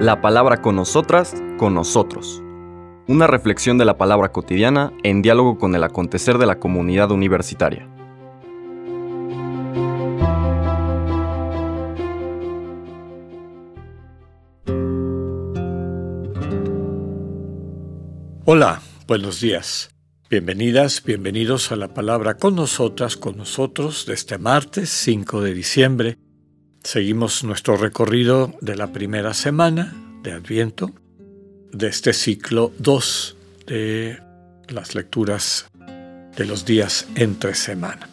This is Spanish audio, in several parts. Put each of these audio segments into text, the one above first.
La palabra con nosotras, con nosotros. Una reflexión de la palabra cotidiana en diálogo con el acontecer de la comunidad universitaria. Hola, buenos días. Bienvenidas, bienvenidos a la palabra con nosotras, con nosotros de este martes 5 de diciembre. Seguimos nuestro recorrido de la primera semana de Adviento, de este ciclo 2 de las lecturas de los días entre semana.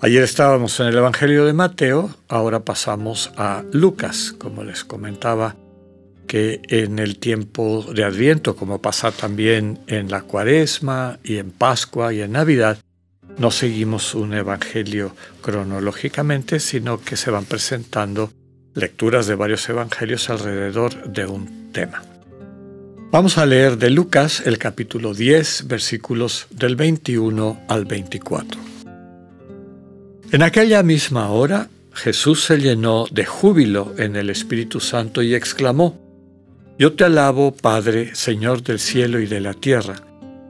Ayer estábamos en el Evangelio de Mateo, ahora pasamos a Lucas, como les comentaba que en el tiempo de Adviento, como pasa también en la Cuaresma y en Pascua y en Navidad, no seguimos un evangelio cronológicamente, sino que se van presentando lecturas de varios evangelios alrededor de un tema. Vamos a leer de Lucas el capítulo 10, versículos del 21 al 24. En aquella misma hora, Jesús se llenó de júbilo en el Espíritu Santo y exclamó, yo te alabo, Padre, Señor del cielo y de la tierra,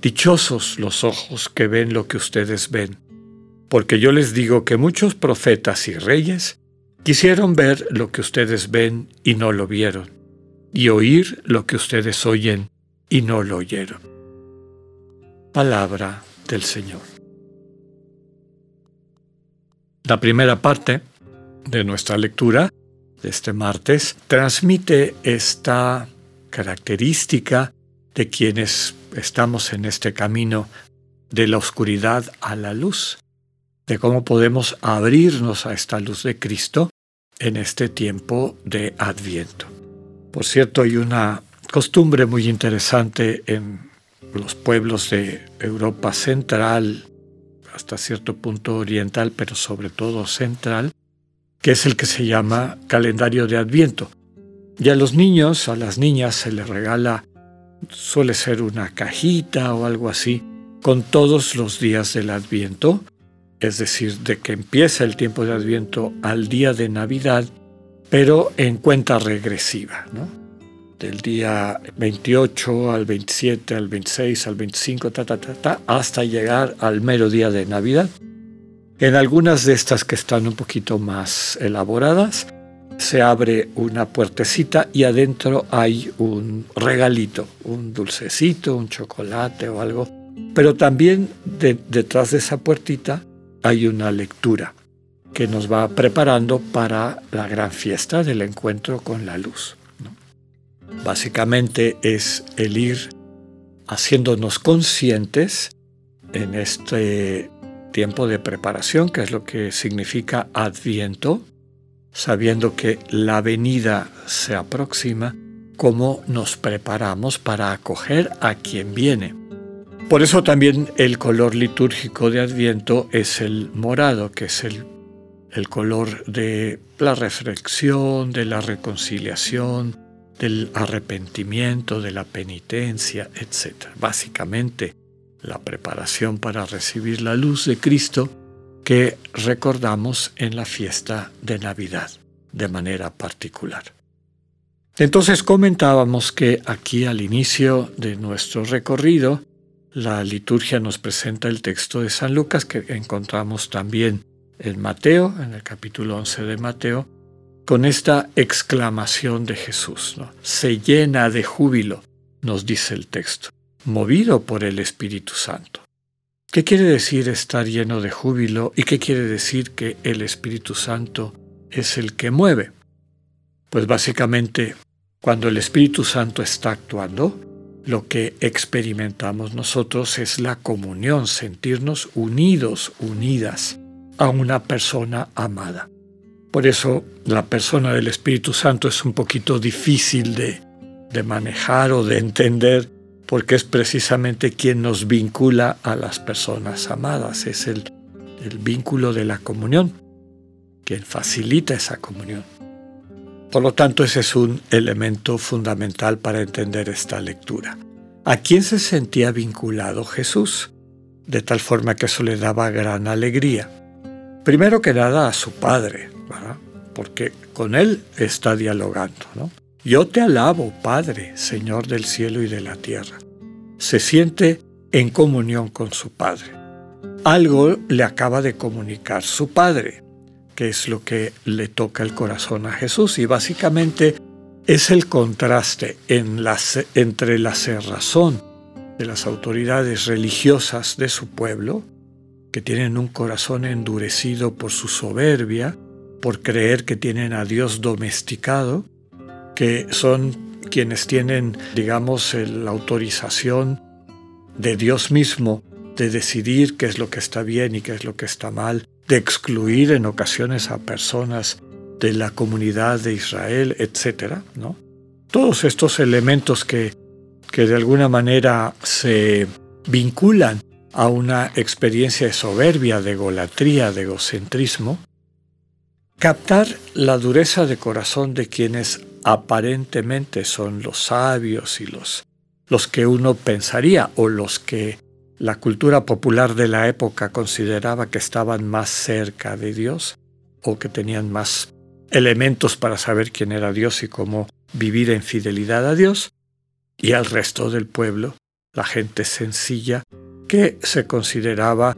Dichosos los ojos que ven lo que ustedes ven, porque yo les digo que muchos profetas y reyes quisieron ver lo que ustedes ven y no lo vieron, y oír lo que ustedes oyen y no lo oyeron. Palabra del Señor. La primera parte de nuestra lectura de este martes transmite esta característica de quienes estamos en este camino de la oscuridad a la luz, de cómo podemos abrirnos a esta luz de Cristo en este tiempo de Adviento. Por cierto, hay una costumbre muy interesante en los pueblos de Europa central, hasta cierto punto oriental, pero sobre todo central, que es el que se llama calendario de Adviento. Y a los niños, a las niñas se les regala, suele ser una cajita o algo así, con todos los días del Adviento, es decir, de que empieza el tiempo de Adviento al día de Navidad, pero en cuenta regresiva, ¿no? Del día 28 al 27, al 26, al 25, ta, ta, ta, ta, hasta llegar al mero día de Navidad. En algunas de estas que están un poquito más elaboradas, se abre una puertecita y adentro hay un regalito, un dulcecito, un chocolate o algo. Pero también detrás de esa puertita hay una lectura que nos va preparando para la gran fiesta del encuentro con la luz. Básicamente es el ir haciéndonos conscientes en este tiempo de preparación, que es lo que significa adviento, sabiendo que la venida se aproxima, cómo nos preparamos para acoger a quien viene. Por eso también el color litúrgico de Adviento es el morado, que es el, el color de la reflexión, de la reconciliación, del arrepentimiento, de la penitencia, etc. Básicamente, la preparación para recibir la luz de Cristo que recordamos en la fiesta de Navidad de manera particular. Entonces comentábamos que aquí al inicio de nuestro recorrido, la liturgia nos presenta el texto de San Lucas que encontramos también en Mateo, en el capítulo 11 de Mateo, con esta exclamación de Jesús. Se llena de júbilo, nos dice el texto, movido por el Espíritu Santo. ¿Qué quiere decir estar lleno de júbilo y qué quiere decir que el Espíritu Santo es el que mueve? Pues básicamente, cuando el Espíritu Santo está actuando, lo que experimentamos nosotros es la comunión, sentirnos unidos, unidas a una persona amada. Por eso la persona del Espíritu Santo es un poquito difícil de, de manejar o de entender porque es precisamente quien nos vincula a las personas amadas, es el, el vínculo de la comunión, quien facilita esa comunión. Por lo tanto, ese es un elemento fundamental para entender esta lectura. ¿A quién se sentía vinculado Jesús? De tal forma que eso le daba gran alegría. Primero que nada a su Padre, porque con Él está dialogando. ¿no? Yo te alabo, Padre, Señor del cielo y de la tierra. Se siente en comunión con su Padre. Algo le acaba de comunicar su Padre, que es lo que le toca el corazón a Jesús. Y básicamente es el contraste entre la cerrazón de las autoridades religiosas de su pueblo, que tienen un corazón endurecido por su soberbia, por creer que tienen a Dios domesticado, que son quienes tienen, digamos, la autorización de Dios mismo de decidir qué es lo que está bien y qué es lo que está mal, de excluir en ocasiones a personas de la comunidad de Israel, etc. ¿no? Todos estos elementos que, que de alguna manera se vinculan a una experiencia de soberbia, de egolatría, de egocentrismo, captar la dureza de corazón de quienes aparentemente son los sabios y los, los que uno pensaría o los que la cultura popular de la época consideraba que estaban más cerca de Dios o que tenían más elementos para saber quién era Dios y cómo vivir en fidelidad a Dios, y al resto del pueblo, la gente sencilla que se consideraba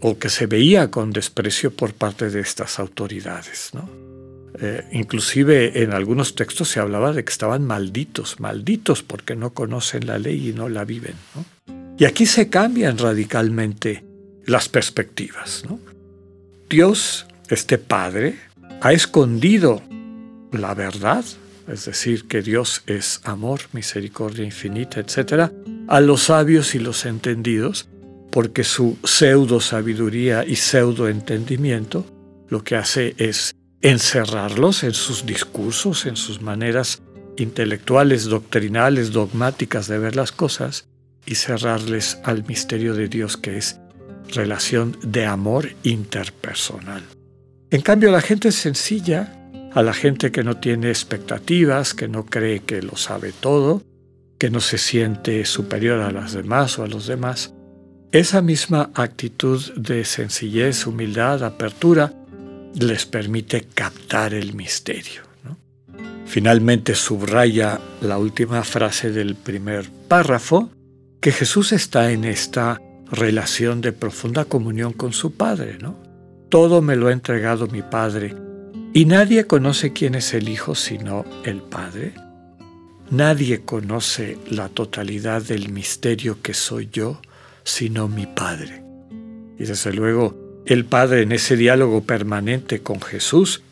o que se veía con desprecio por parte de estas autoridades. ¿no? Eh, inclusive en algunos textos se hablaba de que estaban malditos, malditos porque no conocen la ley y no la viven. Y aquí se cambian radicalmente las perspectivas. Dios, este Padre, ha escondido la verdad, es decir, que Dios es amor, misericordia infinita, etc., a los sabios y los entendidos, porque su pseudo sabiduría y pseudo entendimiento lo que hace es encerrarlos en sus discursos, en sus maneras intelectuales, doctrinales, dogmáticas de ver las cosas y cerrarles al misterio de Dios que es relación de amor interpersonal. En cambio, la gente sencilla, a la gente que no tiene expectativas, que no cree que lo sabe todo, que no se siente superior a las demás o a los demás, esa misma actitud de sencillez, humildad, apertura, les permite captar el misterio. Finalmente subraya la última frase del primer párrafo, que Jesús está en esta relación de profunda comunión con su Padre. ¿no? Todo me lo ha entregado mi Padre, y nadie conoce quién es el Hijo sino el Padre. Nadie conoce la totalidad del misterio que soy yo sino mi Padre. Y desde luego, el Padre en ese diálogo permanente con Jesús,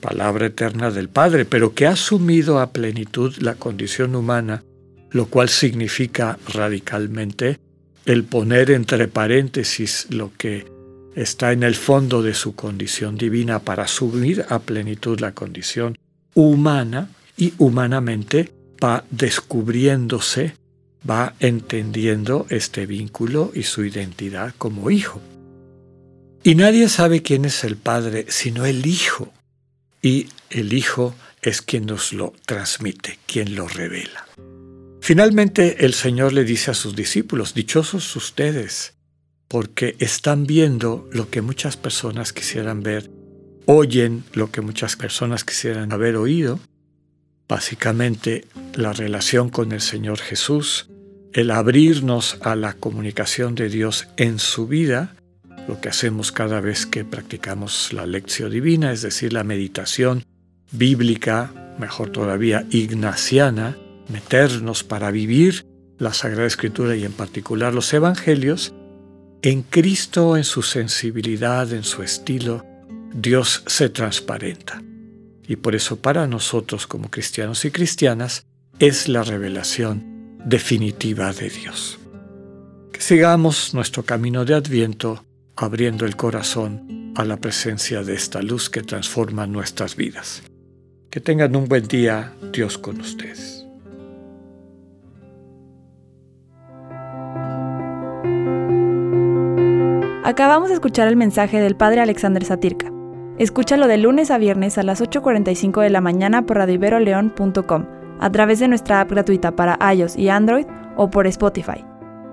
palabra eterna del Padre, pero que ha asumido a plenitud la condición humana, lo cual significa radicalmente el poner entre paréntesis lo que está en el fondo de su condición divina para asumir a plenitud la condición humana y humanamente va descubriéndose, va entendiendo este vínculo y su identidad como hijo. Y nadie sabe quién es el Padre sino el Hijo. Y el Hijo es quien nos lo transmite, quien lo revela. Finalmente el Señor le dice a sus discípulos, dichosos ustedes, porque están viendo lo que muchas personas quisieran ver, oyen lo que muchas personas quisieran haber oído, básicamente la relación con el Señor Jesús, el abrirnos a la comunicación de Dios en su vida, lo que hacemos cada vez que practicamos la lección divina, es decir, la meditación bíblica, mejor todavía ignaciana, meternos para vivir la Sagrada Escritura y en particular los Evangelios, en Cristo, en su sensibilidad, en su estilo, Dios se transparenta. Y por eso para nosotros como cristianos y cristianas es la revelación definitiva de Dios. Que sigamos nuestro camino de adviento abriendo el corazón a la presencia de esta luz que transforma nuestras vidas. Que tengan un buen día, Dios con ustedes. Acabamos de escuchar el mensaje del Padre Alexander Satirka. Escúchalo de lunes a viernes a las 8.45 de la mañana por radioiberoleón.com, a través de nuestra app gratuita para iOS y Android o por Spotify.